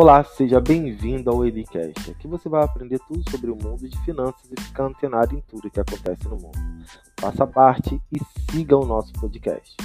Olá, seja bem-vindo ao Elicast. Aqui você vai aprender tudo sobre o mundo de finanças e ficar antenado em tudo que acontece no mundo. Faça parte e siga o nosso podcast.